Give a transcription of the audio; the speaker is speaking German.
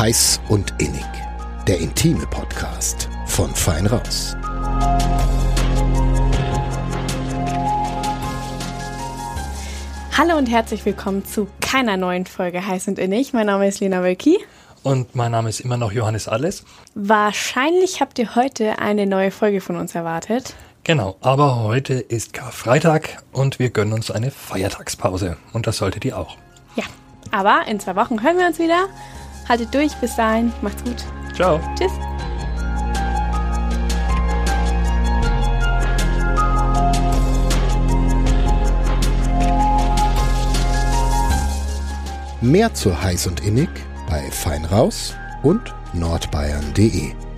Heiß und Innig, der intime Podcast von Fein Raus. Hallo und herzlich willkommen zu keiner neuen Folge Heiß und Innig. Mein Name ist Lena Wölki. Und mein Name ist immer noch Johannes Alles. Wahrscheinlich habt ihr heute eine neue Folge von uns erwartet. Genau, aber heute ist Karfreitag und wir gönnen uns eine Feiertagspause. Und das solltet ihr auch. Ja, aber in zwei Wochen hören wir uns wieder. Haltet durch, bis dahin. Macht's gut. Ciao. Tschüss. Mehr zu Heiß und Innig bei Fein Raus und nordbayern.de.